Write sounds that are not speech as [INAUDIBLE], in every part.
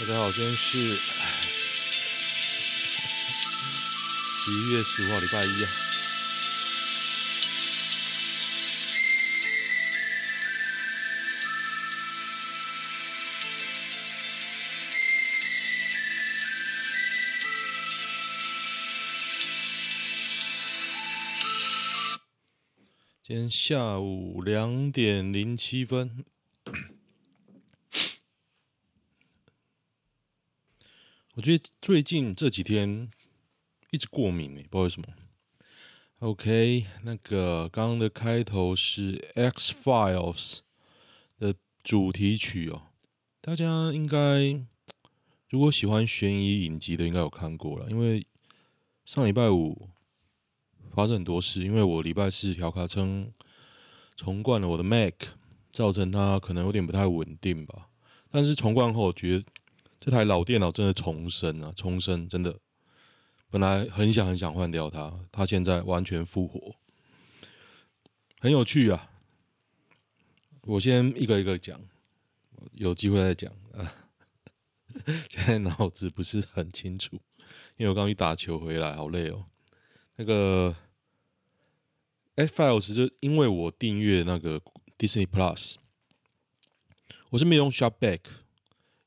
大家好，今天是十一月十五号，礼拜一啊。今天下午两点零七分。觉得最近这几天一直过敏，不知道为什么。OK，那个刚刚的开头是《X Files》的主题曲哦，大家应该如果喜欢悬疑影集的，应该有看过了。因为上礼拜五发生很多事，因为我礼拜四调卡称重灌了我的 Mac，造成它可能有点不太稳定吧。但是重灌后，我觉得。这台老电脑真的重生啊！重生真的，本来很想很想换掉它，它现在完全复活，很有趣啊！我先一个一个讲，有机会再讲啊。[LAUGHS] 现在脑子不是很清楚，因为我刚去打球回来，好累哦。那个 F Files 就因为我订阅那个 Disney Plus，我是没用 Shopback。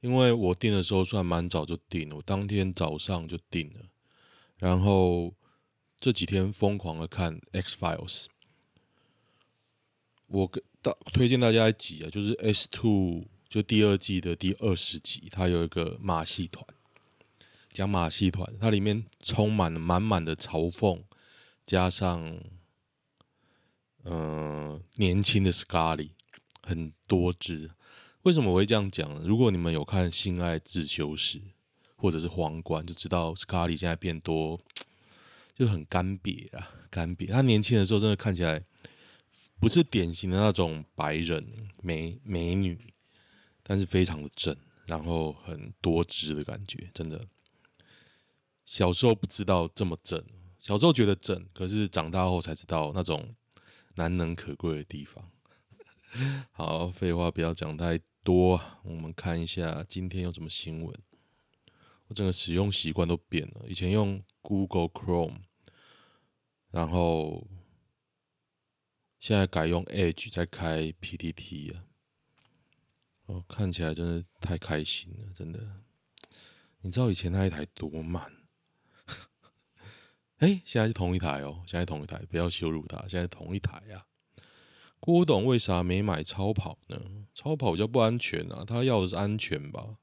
因为我订的时候算蛮早就订了，我当天早上就订了，然后这几天疯狂的看 X Files。我给大推荐大家一集啊，就是 S Two 就第二季的第二十集，它有一个马戏团，讲马戏团，它里面充满了满满的嘲讽，加上嗯、呃、年轻的 Scully，很多汁。为什么我会这样讲呢？如果你们有看《性爱自修室》或者是《皇冠》，就知道 Scully 现在变多，[TSK] 就很干瘪啊，干瘪。他年轻的时候真的看起来不是典型的那种白人美美女，但是非常的正，然后很多汁的感觉，真的。小时候不知道这么正，小时候觉得正，可是长大后才知道那种难能可贵的地方。[LAUGHS] 好，废话不要讲太多，我们看一下今天有什么新闻。我整个使用习惯都变了，以前用 Google Chrome，然后现在改用 Edge 在开 PTT 啊。哦，看起来真的太开心了，真的。你知道以前那一台多慢？[LAUGHS] 哎、现在是同一台哦，现在同一台，不要羞辱它，现在同一台啊。郭董为啥没买超跑呢？超跑比较不安全啊，他要的是安全吧？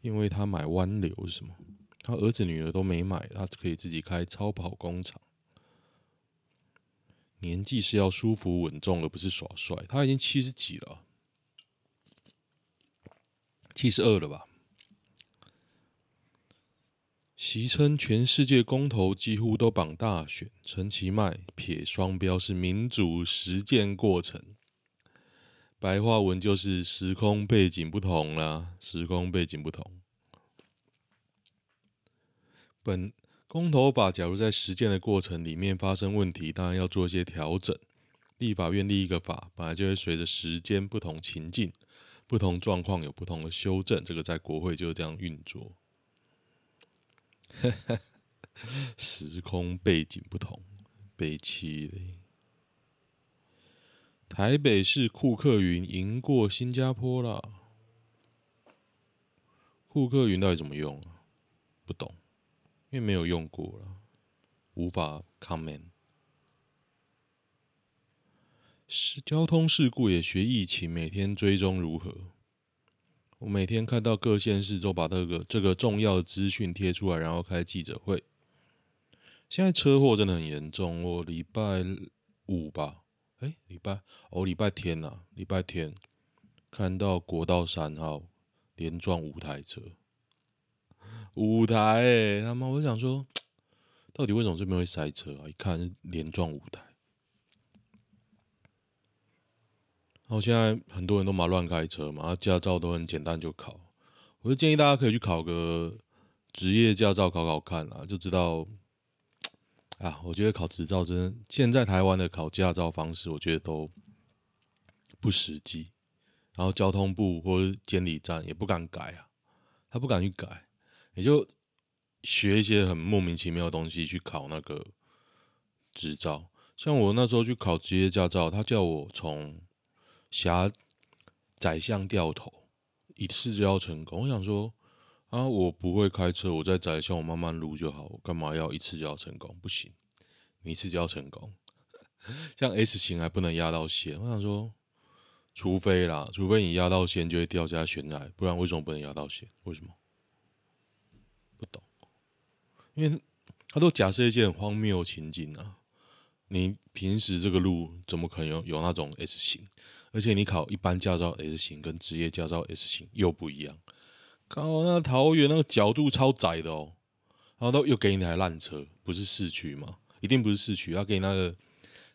因为他买湾流是什么？他儿子女儿都没买，他可以自己开超跑工厂。年纪是要舒服稳重，而不是耍帅。他已经七十几了，七十二了吧？习称全世界公投几乎都绑大选，陈其迈撇双标是民主实践过程，白话文就是时空背景不同啦，时空背景不同。本公投法假如在实践的过程里面发生问题，当然要做一些调整。立法院立一个法，本来就会随着时间不同情境、不同状况有不同的修正，这个在国会就是这样运作。[LAUGHS] 时空背景不同，北七嘞。台北市库克云赢过新加坡啦。库克云到底怎么用啊？不懂，因为没有用过了，无法 comment。是交通事故也学疫情，每天追踪如何？我每天看到各县市都把这个这个重要资讯贴出来，然后开记者会。现在车祸真的很严重。我礼拜五吧，哎，礼拜哦，礼拜天呐，礼拜天看到国道三号连撞五台车，五台哎，他妈！我想说，[TSK] 到底为什么这边会塞车啊？一看连撞五台。然后现在很多人都嘛乱开车嘛，驾照都很简单就考。我就建议大家可以去考个职业驾照考考看啊，就知道啊。我觉得考执照真的，现在台湾的考驾照方式，我觉得都不实际。然后交通部或者监理站也不敢改啊，他不敢去改，也就学一些很莫名其妙的东西去考那个执照。像我那时候去考职业驾照，他叫我从狭窄巷掉头，一次就要成功。我想说啊，我不会开车，我在窄巷我慢慢撸就好，我干嘛要一次就要成功？不行，你一次就要成功。[LAUGHS] 像 S 型还不能压到线，我想说，除非啦，除非你压到线就会掉下悬崖，不然为什么不能压到线？为什么？不懂，因为他都假设一些很荒谬情景啊。你平时这个路怎么可能有有那种 S 型？而且你考一般驾照 S 型跟职业驾照 S 型又不一样。靠，那桃园那个角度超窄的哦，然后都又给你台烂车，不是市区吗？一定不是市区，要给你那个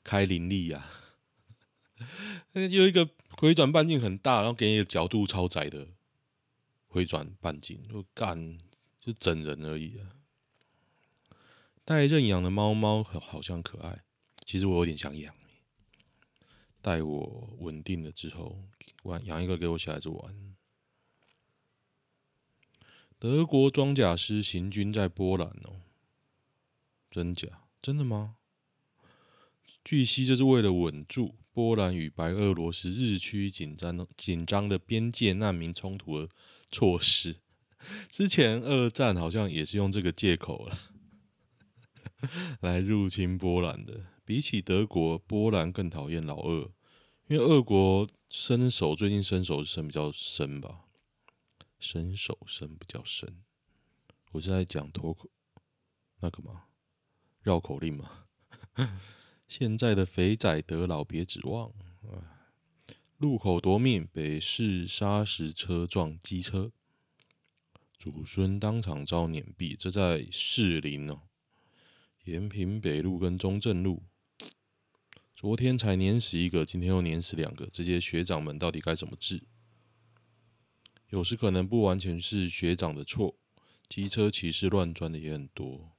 开林立呀。[LAUGHS] 那有一个回转半径很大，然后给你一个角度超窄的回转半径，就干就整人而已啊。带认养的猫猫好像可爱。其实我有点想养，待我稳定了之后，玩养一个给我小孩子玩。德国装甲师行军在波兰哦，真假？真的吗？据悉，这是为了稳住波兰与白俄罗斯日趋紧张紧张的边界难民冲突的措施。之前二战好像也是用这个借口了，来入侵波兰的。比起德国，波兰更讨厌老二，因为俄国伸手最近伸手伸比较深吧，伸手伸比较深。我是在讲脱口那个嘛？绕口令嘛？[LAUGHS] 现在的肥仔得老别指望。路口夺命，北市砂石车撞机车，祖孙当场遭碾毙。这在士林哦，延平北路跟中正路。昨天才碾死一个，今天又碾死两个，这些学长们到底该怎么治？有时可能不完全是学长的错，机车骑士乱钻的也很多。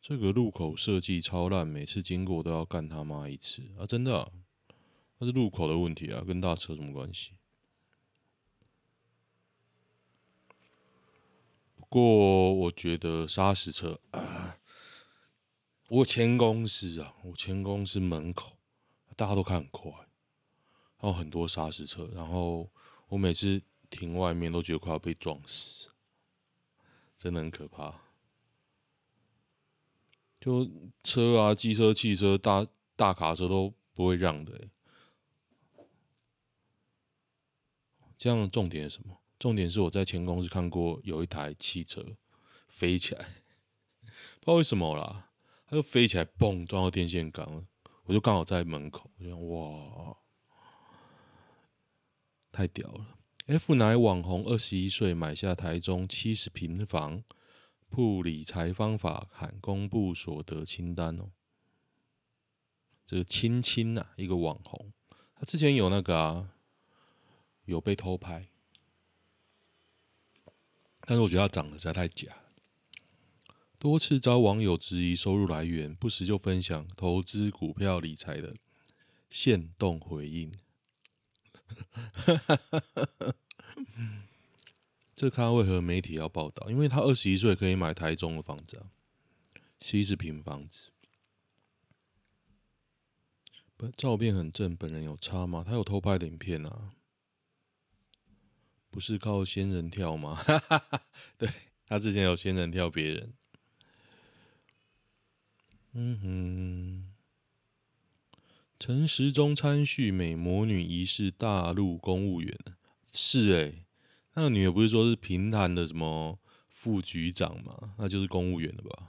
这个路口设计超烂，每次经过都要干他妈一次啊！真的，那是路口的问题啊，跟大车什么关系？过我觉得砂石车啊，[CLEARS THROAT] 我前公司啊，我前公司门口大家都开很快，还有很多砂石车，然后我每次停外面都觉得快要被撞死，真的很可怕。就车啊，机车、汽车、大大卡车都不会让的，这样重点是什么？重点是我在前公司看过有一台汽车飞起来，不知道为什么啦，它就飞起来，嘣撞到电线杆了，我就刚好在门口，我想哇，太屌了！F 奶网红二十一岁买下台中七十平房，铺理财方法喊公布所得清单哦。这个亲亲呐，一个网红，他之前有那个啊，有被偷拍。但是我觉得他长得实在太假，多次遭网友质疑收入来源，不时就分享投资股票理财的现动回应。[LAUGHS] 这看为何媒体要报道？因为他二十一岁可以买台中的房子啊，七十坪房子。照片很正，本人有差吗？他有偷拍的影片啊。不是靠仙人跳吗？哈哈哈，对，他之前有仙人跳别人。嗯哼，陈时中参叙美魔女疑似大陆公务员，是诶、那个女的不是说是平潭的什么副局长吗？那就是公务员了吧？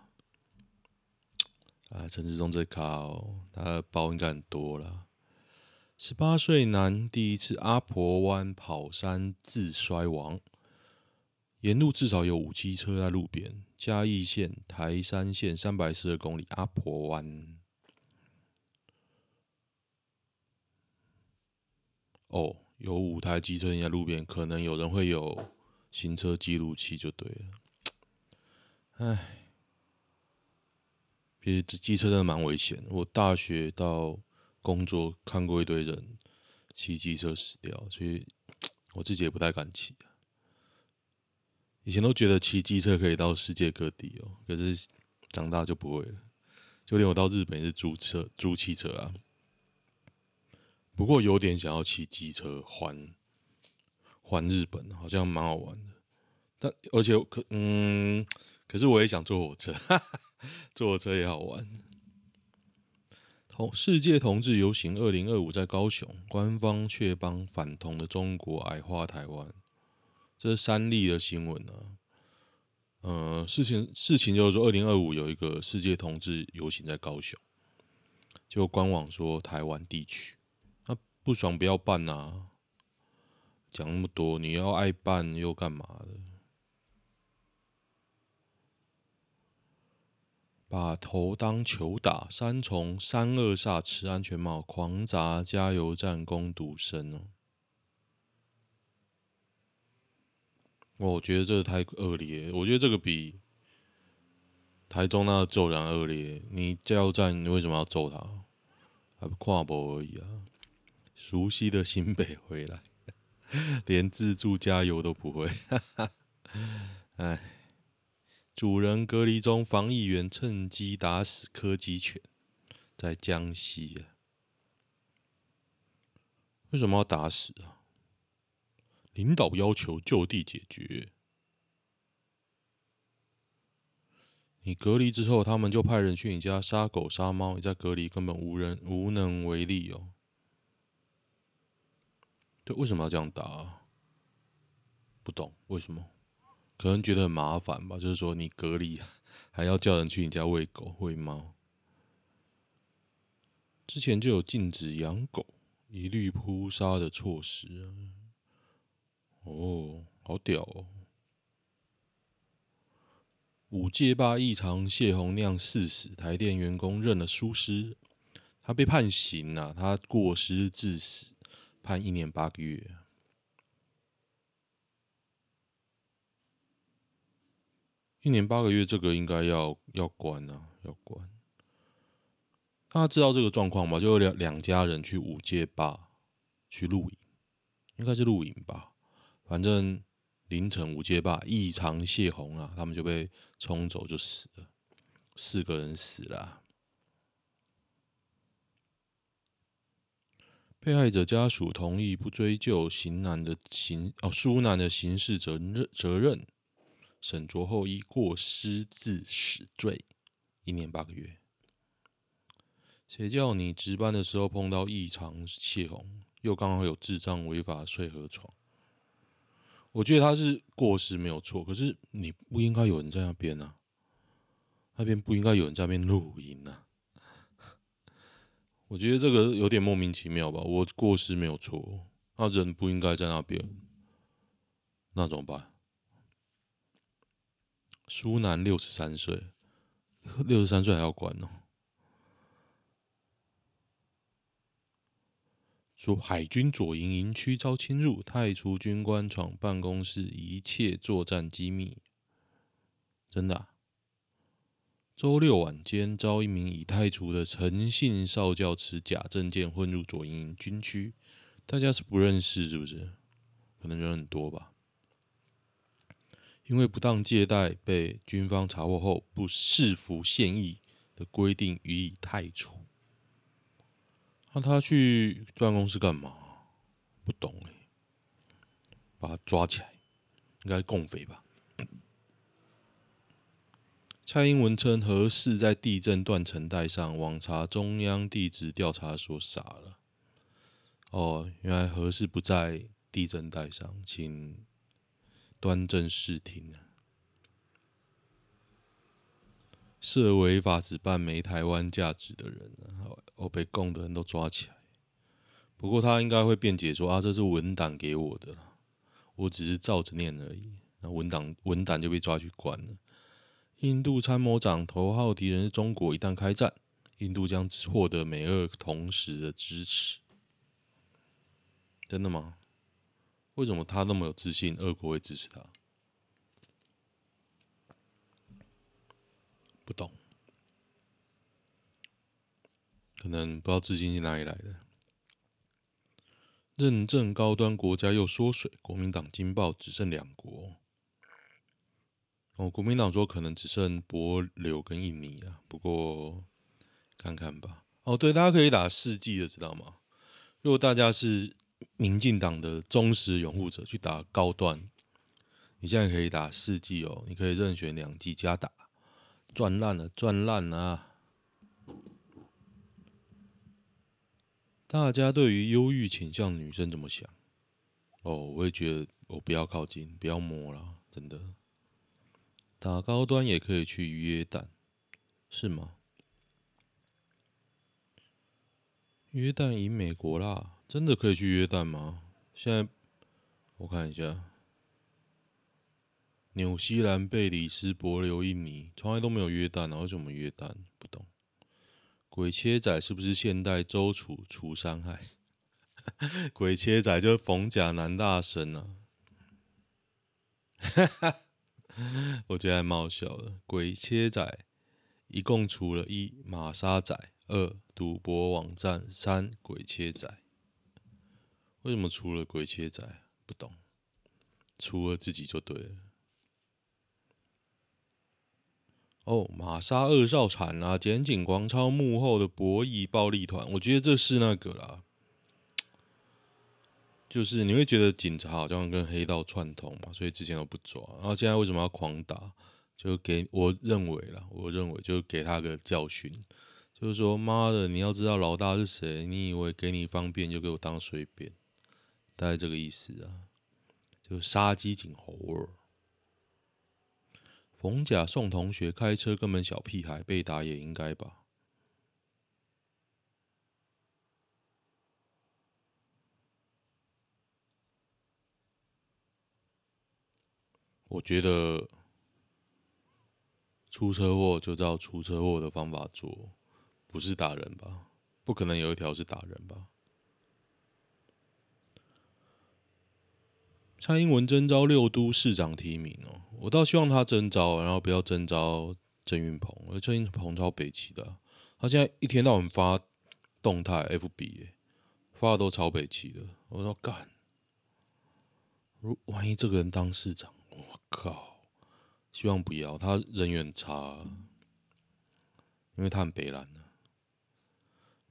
啊，陈时中这卡哦，他包应该很多了。十八岁男第一次阿婆湾跑山自摔亡，沿路至少有五七车在路边。嘉义县台三线三百四十公里阿婆湾。哦，有五台机车在路边，可能有人会有行车记录器就对了。唉，其实这机车真的蛮危险。我大学到工作看过一堆人骑机车死掉，所以我自己也不太敢骑。以前都觉得骑机车可以到世界各地哦，可是长大就不会了。就连我到日本也是租车、租汽车啊。不过有点想要骑机车环环日本，好像蛮好玩的。但而且可嗯，可是我也想坐火车，[LAUGHS] 坐火车也好玩。同世界同志游行二零二五在高雄，官方却帮反同的中国矮化台湾，这是三例的新闻啊。呃，事情事情就是说，二零二五有一个世界同志游行在高雄，就官网说台湾地区。那不爽不要办呐、啊！讲那么多，你要爱办又干嘛的？把头当球打，三重三二煞吃安全帽，狂砸加油站工读生哦！我觉得这个太恶劣，我觉得这个比台中那个骤然恶劣。你加油站，你为什么要揍他？还不跨步而已啊！熟悉的新北回来，[LAUGHS] 连自助加油都不会。[LAUGHS] 哎，主人隔离中，防疫员趁机打死柯基犬，在江西啊？为什么要打死啊？领导要求就地解决。你隔离之后，他们就派人去你家杀狗杀猫，你在隔离根本无人无能为力哦。对，为什么要这样打啊？不懂为什么？可能觉得很麻烦吧。就是说，你隔离 [LAUGHS] 还要叫人去你家喂狗喂猫。之前就有禁止养狗、一律扑杀的措施啊。哦，好屌哦！五界坝异常泄洪酿四死，台电员工认了疏失，他被判刑了啊，他过失致死。判一年八个月，一年八个月，这个应该要要关啊，要关。大家知道这个状况吗？就有两两家人去五界坝去露营，应该是露营吧。反正凌晨五界坝异常泄洪啊，他们就被冲走，就死了，四个人死了。被害者家属同意不追究刑男的刑哦，苏男的刑事责任责任，沈卓后依过失致死罪，一年八个月。谁叫你值班的时候碰到异常泄洪，又刚好有智障违法睡河床？我觉得他是过失没有错，可是你不应该有人在那边啊，那边不应该有人在那边录音啊。我觉得这个有点莫名其妙吧。我过失没有错，那人不应该在那边，那怎么办？苏南六十三岁，六十三岁还要管呢？说海军左营营区遭侵入，太除军官闯办公室，一切作战机密，真的？周六晚间，遭一名已太除的诚信少将持假证件混入左营军区，大家是不认识是不是？可能人很多吧。因为不当借贷被军方查获后，不视服现役的规定予以太除。那他去办公室干嘛？不懂哎，把他抓起来，应该共匪吧。蔡英文称核四在地震断层带上，网查中央地质调查所傻了。哦，原来核四不在地震带上，请端正视听啊！设违法只办没台湾价值的人啊，我被供的人都抓起来。不过他应该会辩解说啊，这是文档给我的，我只是照着念而已。那文档文档就被抓去关了。印度参谋长头号敌人是中国，一旦开战，印度将获得美俄同时的支持。真的吗？为什么他那么有自信，俄国会支持他？不懂，可能不知道自信是哪里来的。认证高端国家又缩水，国民党惊爆只剩两国。哦，国民党说可能只剩帛琉跟印尼啊，不过看看吧。哦，对，大家可以打世纪的，知道吗？如果大家是民进党的忠实拥护者，去打高端，你现在可以打四季哦，你可以任选两季加打，赚烂了，赚烂啊！大家对于忧郁倾向女生怎么想？哦，我会觉得我不要靠近，不要摸了，真的。打高端也可以去约旦，是吗？约旦赢美国啦，真的可以去约旦吗？现在我看一下，纽西兰、贝里斯、帛琉、印尼，从来都没有约旦啊，为什么约旦？不懂。鬼切仔是不是现代周楚除伤害？[LAUGHS] 鬼切仔就是逢甲男大神啊！哈哈。我觉得还蛮好笑的。鬼切仔一共除了一马杀仔，二赌博网站，三鬼切仔。为什么除了鬼切仔？不懂。除了自己就对了。哦，玛莎二少产啊！检警狂抄幕后的博弈暴力团，我觉得这是那个啦。就是你会觉得警察好像跟黑道串通嘛，所以之前都不抓，然后现在为什么要狂打？就给我认为啦，我认为就给他个教训，就是说妈的，你要知道老大是谁，你以为给你方便就给我当随便，大概这个意思啊，就杀鸡儆猴儿。逢甲送同学开车根本小屁孩，被打也应该吧。我觉得出车祸就照出车祸的方法做，不是打人吧？不可能有一条是打人吧？蔡英文征召六都市长提名哦，我倒希望他征召，然后不要征召郑运鹏，因为郑运鹏超北齐的，他现在一天到晚发动态 FB，发的都超北齐的。我说干，如万一这个人当市长？我靠！希望不要，他人缘差，因为他很北烂的。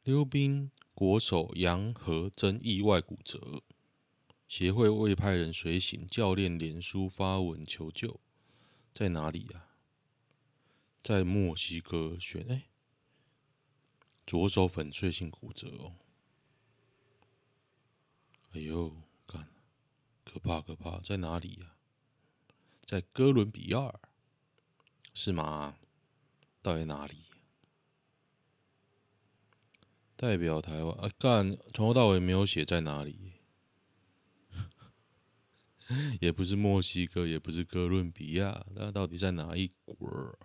溜冰国手杨和真意外骨折，协会未派人随行，教练连书发文求救，在哪里呀、在墨西哥选哎，左手粉碎性骨折哦！哎呦，干，可怕可怕，在哪里呀、在哥伦比亚，是吗？到底哪里？代表台湾啊？干，从头到尾没有写在哪里，也不是墨西哥，也不是哥伦比亚，那到底在哪一国？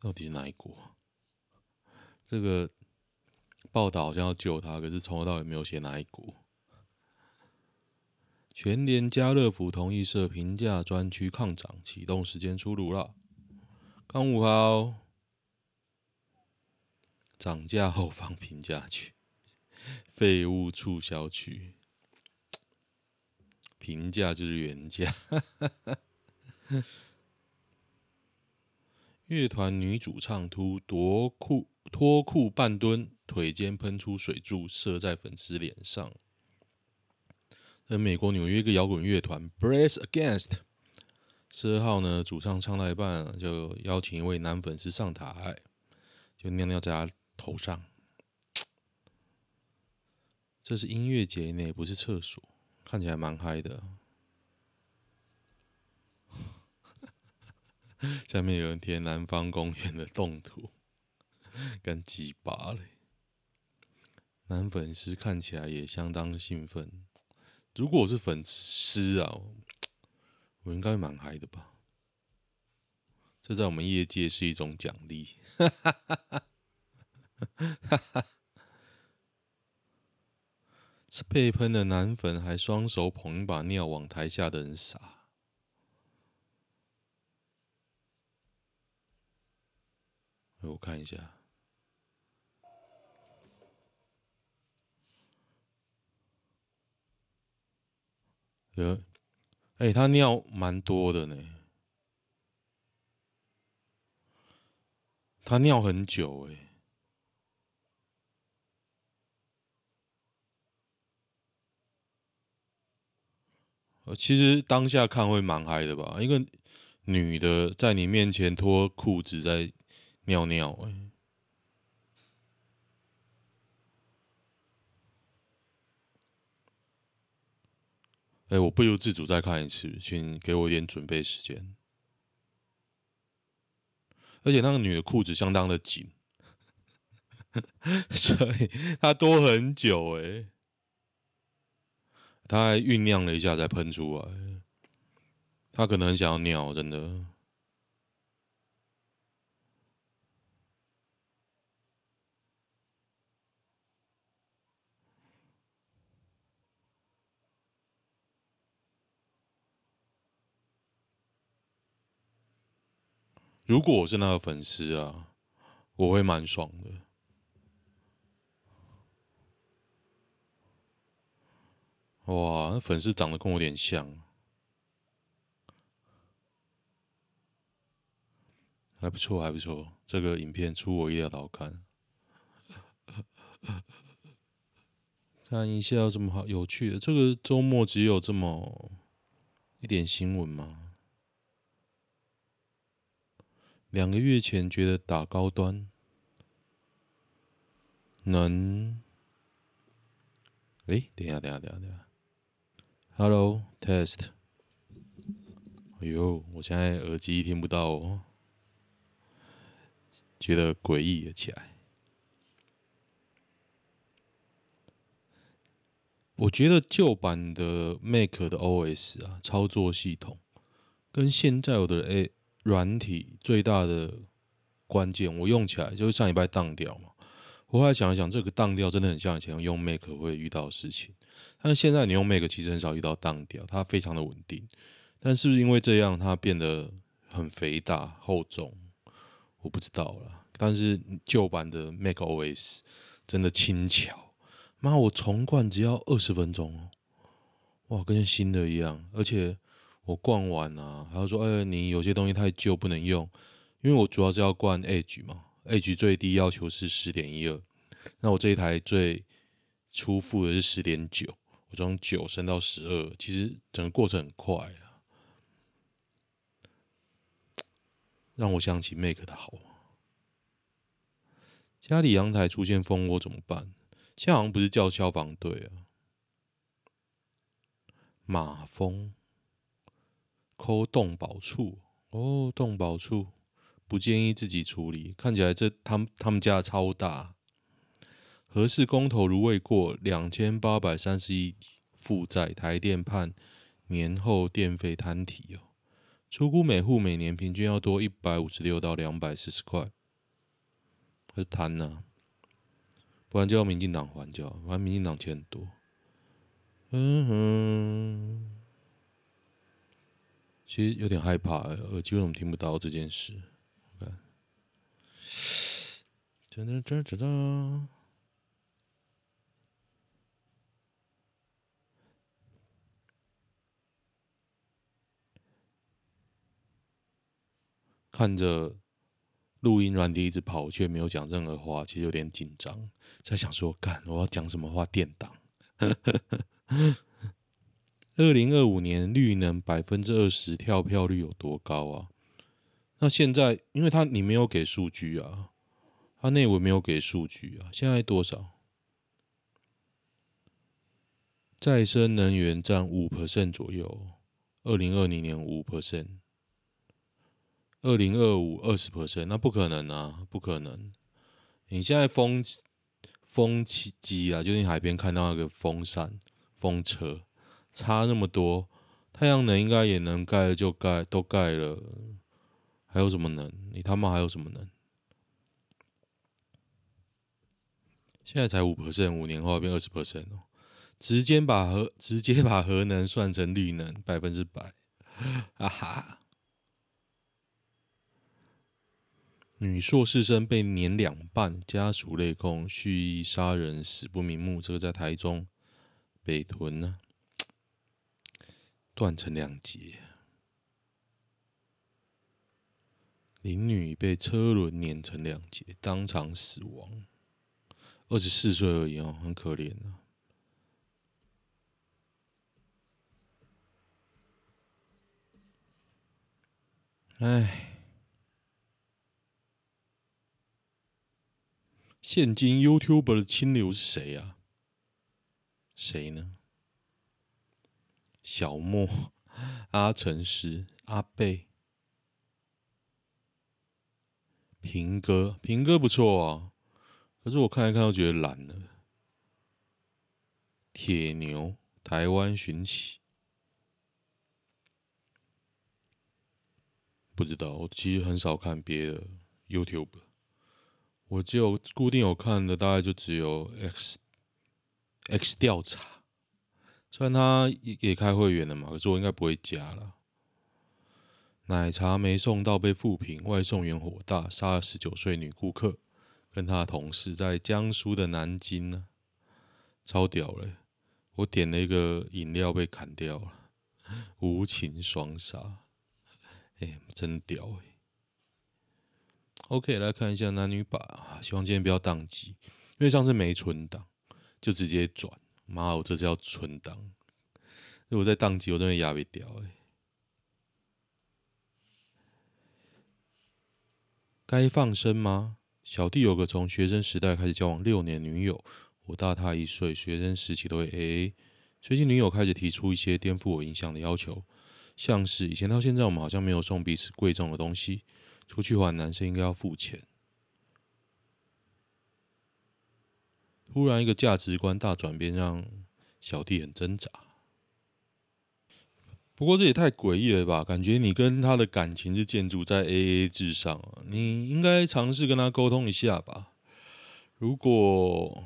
到底是哪一国？这个。报道好像要救他，可是从头到尾没有写哪一国。全联家乐福同意设平价专区抗涨，启动时间出炉了。刚五号涨价后放平价区，[LAUGHS] 废物促销区，平价就是原价。[LAUGHS] 乐团女主唱突夺裤脱裤半蹲。腿间喷出水柱，射在粉丝脸上。而美国纽约一个摇滚乐团 Brace Against 十二号呢，主唱唱到一半，就邀请一位男粉丝上台，就尿尿在头上。[TSK] 这是音乐节内，不是厕所，看起来蛮嗨的。[LAUGHS] 下面有人贴南方公园的动图，干鸡巴嘞！男粉丝看起来也相当兴奋。如果我是粉丝啊，我应该蛮嗨的吧？这在我们业界是一种奖励。哈哈哈哈 [LAUGHS] 是被喷的男粉还双手捧一把尿往台下的人撒。我看一下。有，哎，他尿蛮多的呢。他尿很久哎。其实当下看会蛮嗨的吧？一个女的在你面前脱裤子在尿尿，哎，我不由自主再看一次，请给我一点准备时间。而且那个女的裤子相当的紧，[LAUGHS] 所以她多很久哎。他还酝酿了一下，才喷出来。他可能很想要尿，真的。如果我是那个粉丝啊，我会蛮爽的。哇，那粉丝长得跟我有点像，还不错，还不错。这个影片出我意料的好看。看一下有什么好有趣的？这个周末只有这么一点新闻吗？两个月前觉得打高端能……哎，等下，等一下，等一下，等一下。Hello, test。哎呦，我现在耳机听不到哦，觉得诡异了起来。我觉得旧版的 Mac 的 OS 啊，操作系统跟现在我的 A 软体最大的关键，我用起来就是上礼拜当掉嘛。我后来想一想，这个当掉真的很像以前用 Mac 会遇到的事情。但是现在你用 Mac 其实很少遇到当掉，它非常的稳定。但是不是因为这样它变得很肥大厚重？我不知道了。但是旧版的 Mac OS 真的轻巧，妈，我重灌只要二十分钟哦，哇，跟新的一样。而且我灌完啊，还要说，哎，你有些东西太旧不能用，因为我主要是要灌 Edge 嘛 age 最低要求是十点一二，那我这一台最初付的是十点九。我从九升到十二，其实整个过程很快啊，让我想起 Make 的好。家里阳台出现蜂窝怎么办？现在好像不是叫消防队啊。马蜂，抠洞保处哦，洞保处不建议自己处理。看起来这他们他们家超大。核四公投如未过，两千八百三十亿负债，台电判年后电费摊提哦。初估每户每年平均要多一百五十六到两百四十块，可是谈呢？不然就要民进党还就好，反正民进党钱很多。嗯哼，其实有点害怕，耳机为什么听不到这件事？[SIGHS] 看，噔噔噔噔噔。看着录音软体一直跑，却没有讲任何话，其实有点紧张。在想说，干我要讲什么话垫档？[LAUGHS] 二零二五年绿能百分之二十跳票率有多高啊？那现在，因为他你没有给数据啊，他内文没有给数据啊，现在多少？再生能源占五 percent 左右，二零二零年五 percent。二零二五二十 percent，那不可能啊，不可能！你现在风风机啊，就是你海边看到那个风扇、风车，差那么多，太阳能应该也能盖就盖，都盖了，还有什么能？你他妈还有什么能？现在才五 percent，五年后变二十 percent 哦，直接把核直接把核能算成绿能，百分之百，哈 [LAUGHS] 哈。女硕士生被碾两半，家属泪控，蓄意杀人，死不瞑目。这个在台中北屯呢，断成两截。林女被车轮碾成两截，当场死亡。二十四岁而已哦，很可怜啊。哎。现今 YouTube 的清流是谁啊？谁呢？小莫、阿成师、阿贝、平哥，平哥不错啊，可是我看一看，都觉得懒了。铁牛，台湾寻奇，不知道，我其实很少看别的 YouTube，。我只有固定有看的，大概就只有 X X 调查，虽然他也也开会员了嘛，可是我应该不会加了。奶茶没送到被负评，外送员火大，杀了十九岁女顾客，跟他的同事在江苏的南京呢，超屌嘞！我点了一个饮料被砍掉了，无情双杀，哎，真屌哎！OK，来看一下男女版啊，希望今天不要宕机，因为上次没存档，就直接转。妈，我这次要存档，如果再宕机，我真的压不掉哎。该放生吗？小弟有个从学生时代开始交往六年女友，我大她一岁，学生时期都会 AA。最近女友开始提出一些颠覆我印象的要求，像是以前到现在，我们好像没有送彼此贵重的东西。出去玩，男生应该要付钱。突然一个价值观大转变，让小弟很挣扎。不过这也太诡异了吧？感觉你跟他的感情是建筑在 AA 制上，你应该尝试跟他沟通一下吧。如果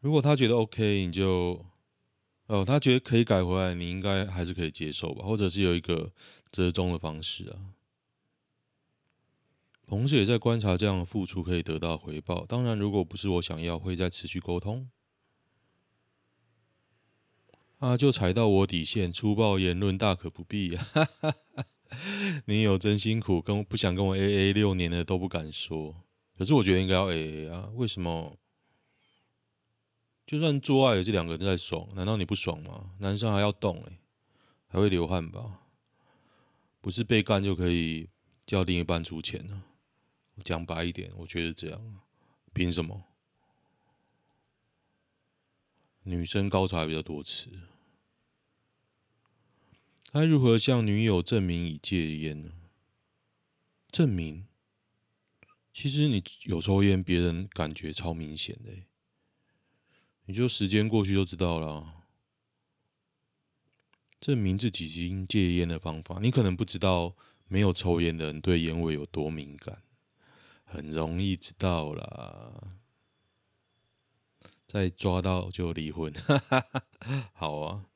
如果他觉得 OK，你就哦，他觉得可以改回来，你应该还是可以接受吧？或者是有一个折中的方式啊。同时也在观察这样的付出可以得到回报。当然，如果不是我想要，会再持续沟通。啊，就踩到我底线，粗暴言论大可不必。哈哈哈，你有真辛苦，跟不想跟我 AA 六年的都不敢说。可是我觉得应该要 AA 啊？为什么？就算做爱也是两个人在爽，难道你不爽吗？男生还要动哎、欸，还会流汗吧？不是被干就可以叫另一半出钱呢？讲白一点，我觉得这样，凭什么？女生高潮还比较多次，该如何向女友证明已戒烟呢？证明？其实你有抽烟，别人感觉超明显的，你就时间过去就知道了。证明自己已经戒烟的方法，你可能不知道，没有抽烟的人对烟味有多敏感。很容易知道啦，再抓到就离婚。[LAUGHS] 好啊，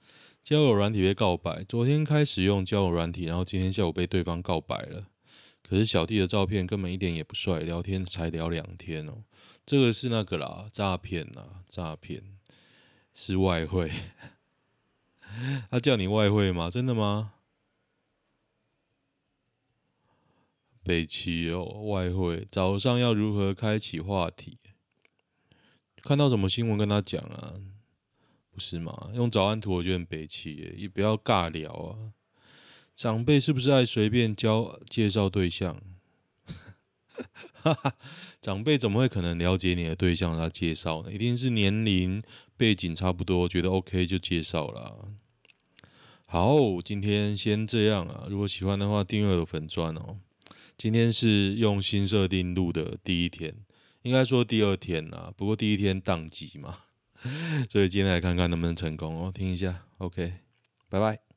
交友软体被告白，昨天开始用交友软体，然后今天下午被对方告白了。可是小弟的照片根本一点也不帅，聊天才聊两天哦。这个是那个啦，诈骗啦，诈骗是外汇。[LAUGHS] 他叫你外汇吗？真的吗？北齐哦，外汇早上要如何开启话题？看到什么新闻跟他讲啊？不是吗？用早安图我觉得很北七耶，也不要尬聊啊。长辈是不是爱随便交介绍对象？哈哈，长辈怎么会可能了解你的对象他介绍呢？一定是年龄背景差不多，觉得 OK 就介绍了。好，今天先这样啊。如果喜欢的话，订阅我的粉钻哦。今天是用新设定录的第一天，应该说第二天啦。不过第一天宕机嘛，[LAUGHS] 所以今天来看看能不能成功哦。听一下，OK，拜拜。